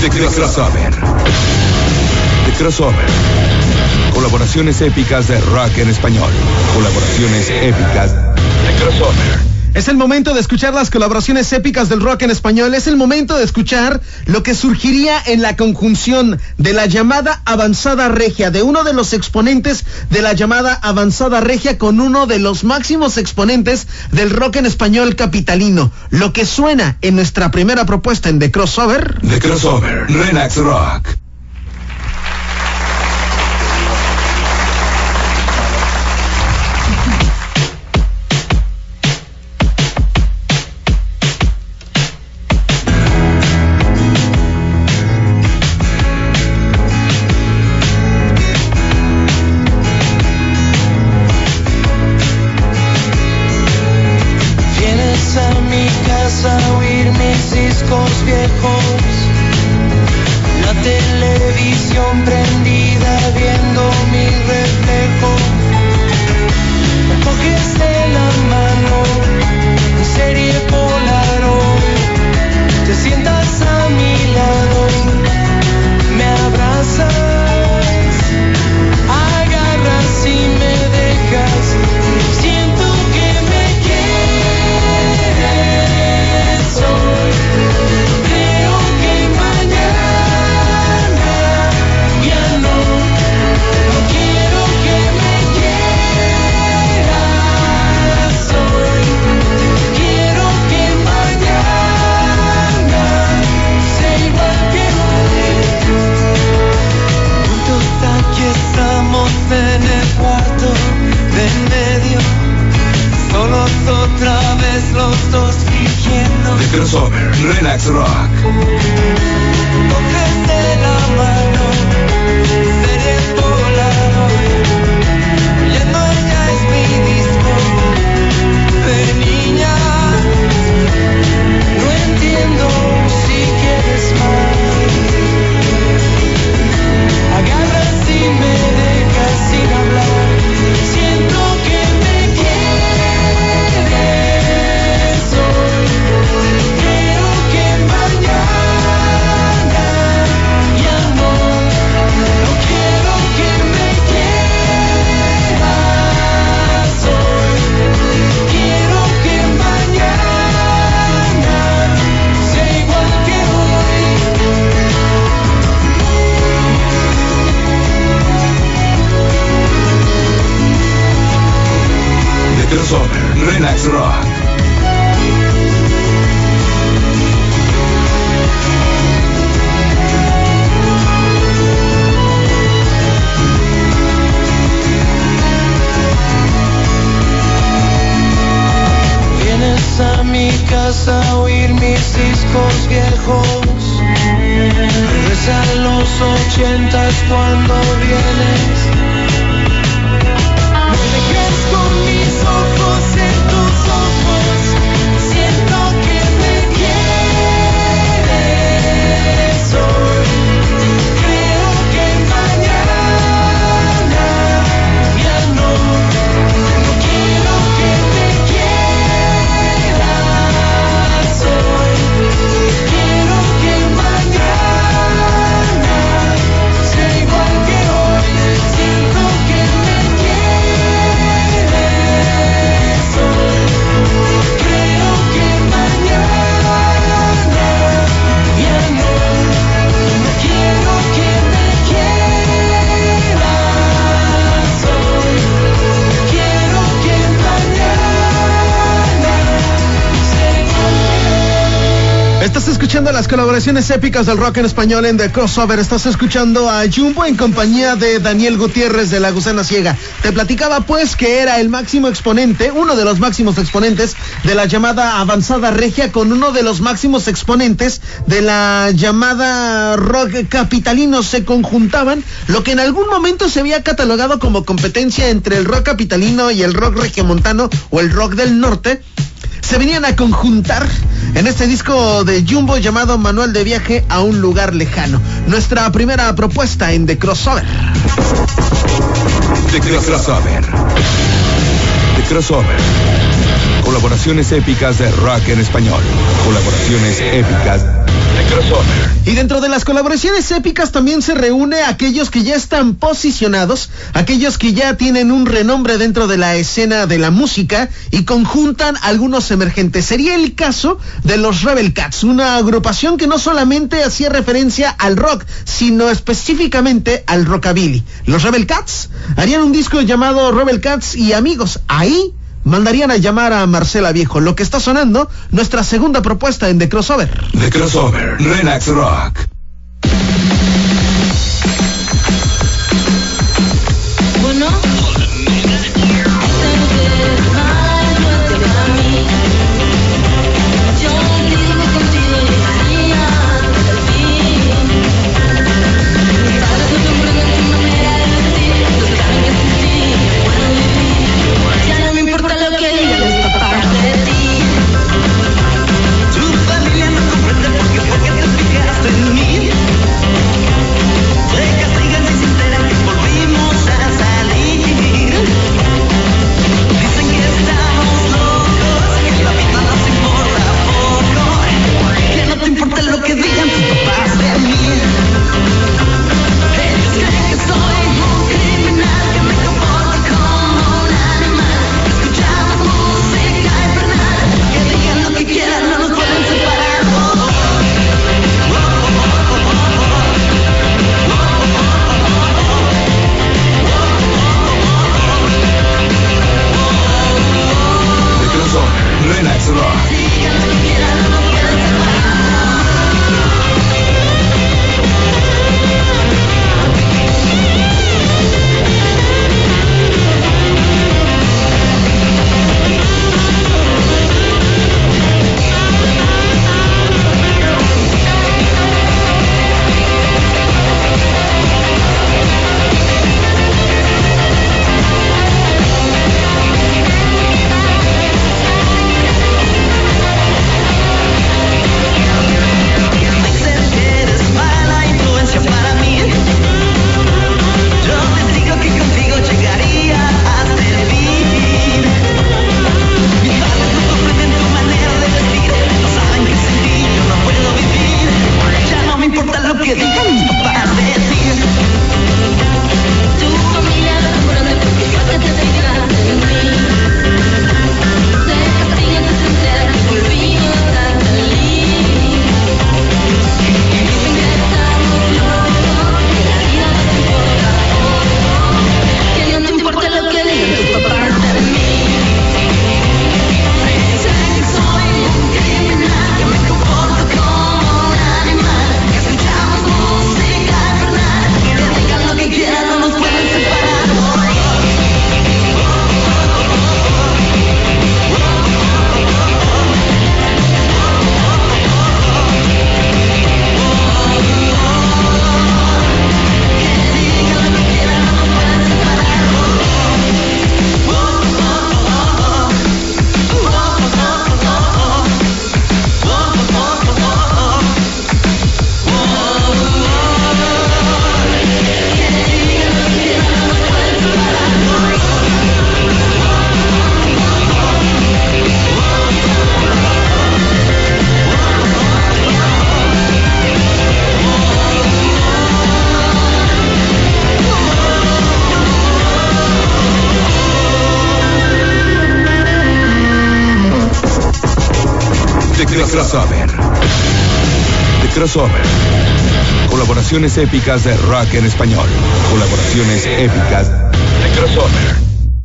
The Crossover. The Crossover. Colaboraciones épicas de rock en español. Colaboraciones épicas de Crossover. Es el momento de escuchar las colaboraciones épicas del rock en español. Es el momento de escuchar lo que surgiría en la conjunción de la llamada avanzada regia, de uno de los exponentes de la llamada avanzada regia con uno de los máximos exponentes del rock en español capitalino. Lo que suena en nuestra primera propuesta en The Crossover. The Crossover. Relax Rock. Crossover. Relax Rock. Crossover. Relax Rock. A mi casa a oír mis discos viejos. Ves a los ochentas cuando vienes. Escuchando las colaboraciones épicas del rock en español en The Crossover. Estás escuchando a Jumbo en compañía de Daniel Gutiérrez de La Gusana Ciega. Te platicaba pues que era el máximo exponente, uno de los máximos exponentes de la llamada avanzada regia con uno de los máximos exponentes de la llamada rock capitalino. Se conjuntaban lo que en algún momento se había catalogado como competencia entre el rock capitalino y el rock regiomontano o el rock del norte se venían a conjuntar en este disco de Jumbo llamado Manual de Viaje a un lugar lejano. Nuestra primera propuesta en The Crossover. The Crossover. The Crossover. Colaboraciones épicas de rock en español. Colaboraciones épicas y dentro de las colaboraciones épicas también se reúne aquellos que ya están posicionados, aquellos que ya tienen un renombre dentro de la escena de la música y conjuntan algunos emergentes. Sería el caso de los Rebel Cats, una agrupación que no solamente hacía referencia al rock, sino específicamente al rockabilly. Los Rebel Cats harían un disco llamado Rebel Cats y amigos. Ahí mandarían a llamar a Marcela Viejo, lo que está sonando nuestra segunda propuesta en The Crossover. The Crossover, Relax Rock. de crossover. De crossover. Colaboraciones épicas de rock en español. Colaboraciones épicas de crossover.